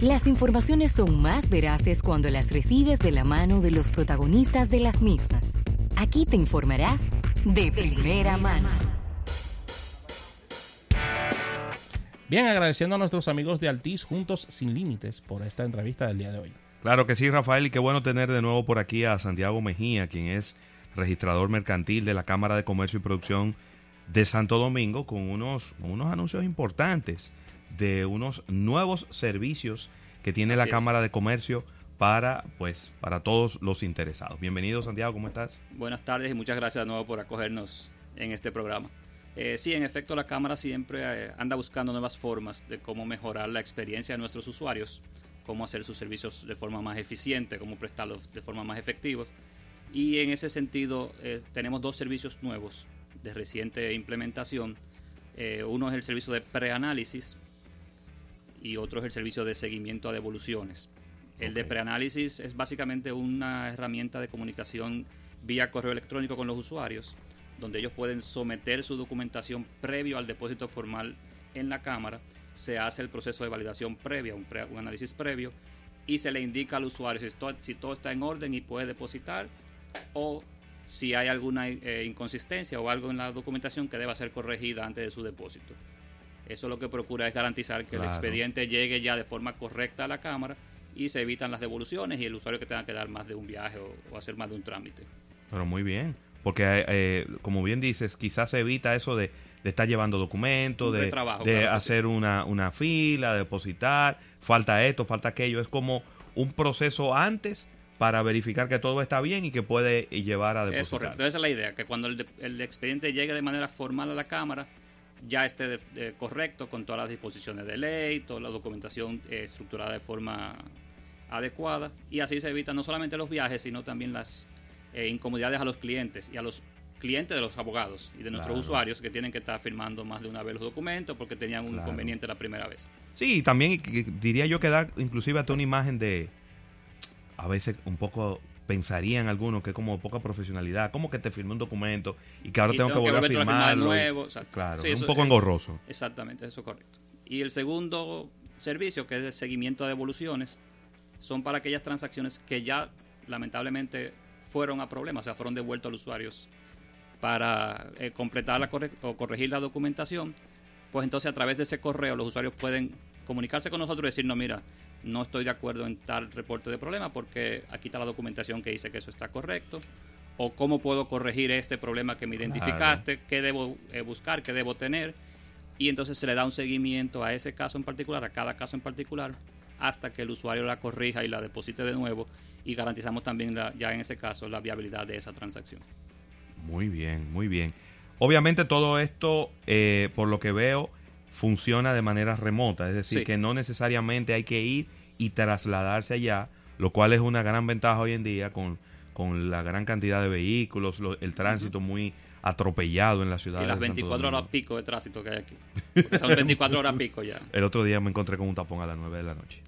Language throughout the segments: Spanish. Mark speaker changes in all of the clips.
Speaker 1: Las informaciones son más veraces cuando las recibes de la mano de los protagonistas de las mismas. Aquí te informarás de primera mano.
Speaker 2: Bien, agradeciendo a nuestros amigos de Altiz Juntos Sin Límites por esta entrevista del día de hoy.
Speaker 3: Claro que sí, Rafael, y qué bueno tener de nuevo por aquí a Santiago Mejía, quien es registrador mercantil de la Cámara de Comercio y Producción de Santo Domingo, con unos, unos anuncios importantes de unos nuevos servicios que tiene la Cámara de Comercio para pues para todos los interesados. Bienvenido Santiago, ¿cómo estás?
Speaker 4: Buenas tardes y muchas gracias de nuevo por acogernos en este programa. Eh, sí, en efecto, la Cámara siempre eh, anda buscando nuevas formas de cómo mejorar la experiencia de nuestros usuarios, cómo hacer sus servicios de forma más eficiente, cómo prestarlos de forma más efectiva. Y en ese sentido, eh, tenemos dos servicios nuevos de reciente implementación. uno es el servicio de preanálisis, y otro es el servicio de seguimiento a devoluciones. El de preanálisis es básicamente una herramienta de comunicación vía correo electrónico con los usuarios, donde ellos pueden someter su documentación previo al depósito formal en la cámara, se hace el proceso de validación previa, un, análisis previo, y se le indica al usuario si todo, si todo, está en orden y puede depositar, o si hay alguna eh, inconsistencia o algo en la documentación que deba ser corregida antes de su depósito. Eso lo que procura es garantizar que el expediente llegue ya de forma correcta a la Cámara y se evitan las devoluciones y el usuario que tenga que dar más de un viaje o, hacer más de un trámite.
Speaker 3: Pero muy bien, porque eh, como bien dices, quizás se evita eso de, estar llevando documentos, de, de hacer una, una fila, de depositar, falta esto, falta aquello. Es como un proceso antes para verificar que todo está bien y que puede llevar a depositar.
Speaker 4: Es correcto, esa es la idea, que cuando el, el expediente llegue de manera formal a la Cámara, ya esté correcto con todas las disposiciones de ley, toda la documentación eh, estructurada de forma adecuada. Y así se evitan no solamente los viajes, sino también las eh, incomodidades a los clientes y a los clientes de los abogados y de nuestros usuarios que tienen que estar firmando más de una vez los documentos porque tenían un inconveniente la primera vez.
Speaker 3: Sí, también diría yo que da inclusive hasta una imagen de a veces un poco pensarían algunos que es como poca profesionalidad, como que te firmé un documento y que ahora tengo, que volver a firmarlo.
Speaker 4: nuevo,
Speaker 3: claro, es un poco engorroso.
Speaker 4: Exactamente, eso es correcto. Y el segundo servicio, que es de seguimiento de devoluciones, son para aquellas transacciones que ya lamentablemente fueron a problemas, o sea, fueron devueltos a los usuarios para eh, completar la o corregir la documentación, pues entonces a través de ese correo los usuarios pueden comunicarse con nosotros y decir, no, mira, no estoy de acuerdo en tal reporte de problema porque aquí está la documentación que dice que eso está correcto. O cómo puedo corregir este problema que me identificaste, qué debo eh, buscar, qué debo tener. Y entonces se le da un seguimiento a ese caso en particular, a cada caso en particular, hasta que el usuario la corrija y la deposite de nuevo. Y garantizamos también ya en ese caso la viabilidad de esa transacción.
Speaker 3: Muy bien, muy bien. Obviamente todo esto, eh, por lo que veo, funciona de manera remota, es decir, que no necesariamente hay que ir y trasladarse allá, lo cual es una gran ventaja hoy en día con, con la gran cantidad de vehículos, el tránsito muy atropellado en la ciudad.
Speaker 4: Y las 24 horas pico de tránsito que hay aquí. son 24 horas pico ya.
Speaker 3: El otro día me encontré con un tapón a las 9 de la noche.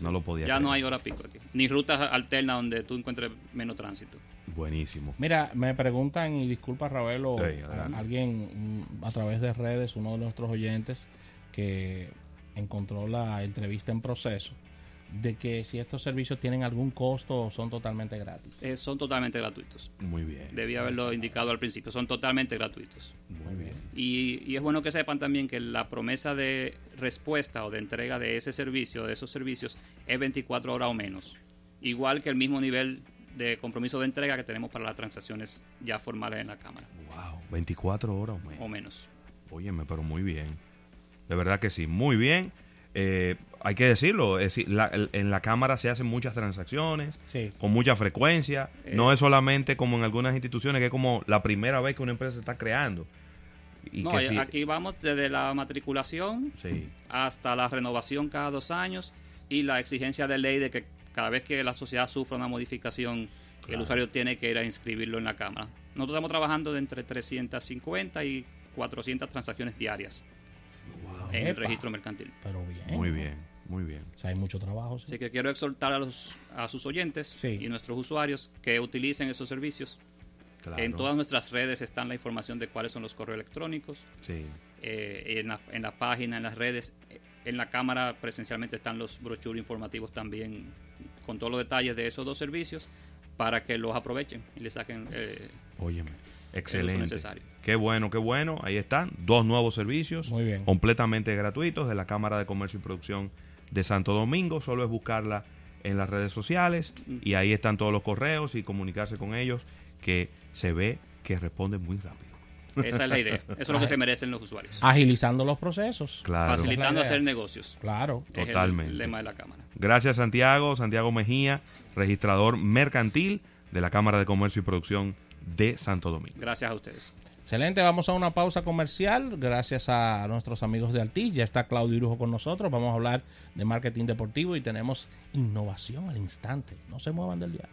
Speaker 3: no lo podía.
Speaker 4: Ya no hay hora pico aquí. Ni rutas alternas donde tú encuentres menos tránsito.
Speaker 3: Buenísimo.
Speaker 2: Mira, me preguntan, y disculpa Ravelo, alguien mm, a través de redes, uno de nuestros oyentes, que encontró la entrevista en proceso, de que si estos servicios tienen algún costo o son totalmente gratis.
Speaker 4: Eh, son totalmente gratuitos.
Speaker 3: Muy bien.
Speaker 4: Debía haberlo indicado al principio, son totalmente gratuitos.
Speaker 3: Muy bien.
Speaker 4: Y, y, es bueno que sepan también que la promesa de respuesta o de entrega de ese servicio, de esos servicios, es 24 horas o menos. Igual que el mismo nivel de compromiso de entrega que tenemos para las transacciones ya formales en la Cámara.
Speaker 3: Wow, 24 horas
Speaker 4: o menos. O menos.
Speaker 3: Óyeme, pero muy bien. De verdad que sí, muy bien. Eh, hay que decirlo, es decir, en la Cámara se hacen muchas transacciones, con mucha frecuencia. no eh. es solamente como en algunas instituciones, que es como la primera vez que una empresa se está creando.
Speaker 4: Y no, aquí vamos desde la matriculación hasta la renovación cada dos años y la exigencia de ley de que cada vez que la sociedad sufra una modificación, el usuario tiene que ir a inscribirlo en la Cámara. Nosotros estamos trabajando de entre 350 y 400 transacciones diarias en el registro mercantil.
Speaker 2: Pero bien.
Speaker 3: Muy bien, muy bien.
Speaker 2: O sea, hay mucho trabajo.
Speaker 4: Así que quiero exhortar a, los, a sus oyentes y nuestros usuarios que utilicen esos servicios. En todas nuestras redes están la información de cuáles son los correos electrónicos.
Speaker 3: Sí.
Speaker 4: Eh, en, la, en, la, página, en las redes, en la cámara presencialmente están los brochures informativos también con todos los detalles de esos dos servicios para que los aprovechen y le saquen
Speaker 3: eh, excelente. Qué bueno, qué bueno. Ahí están, dos nuevos servicios completamente gratuitos de la Cámara de Comercio y Producción de Santo Domingo. Solo es buscarla en las redes sociales y ahí están todos los correos y comunicarse con ellos que se ve que responden muy rápido.
Speaker 4: Esa es la idea. Eso es lo que se merecen los usuarios.
Speaker 2: Agilizando los procesos.
Speaker 4: Facilitando hacer negocios.
Speaker 2: Claro.
Speaker 3: Totalmente.
Speaker 4: el lema de la Cámara.
Speaker 3: Gracias, Santiago. Santiago Mejía, registrador mercantil de la Cámara de Comercio y Producción de Santo Domingo.
Speaker 4: Gracias a ustedes.
Speaker 2: Excelente, vamos a una pausa comercial. Gracias a nuestros amigos de Altis. Ya está Claudio Irujo con nosotros. Vamos a hablar de marketing deportivo y tenemos innovación al instante. No se muevan del día.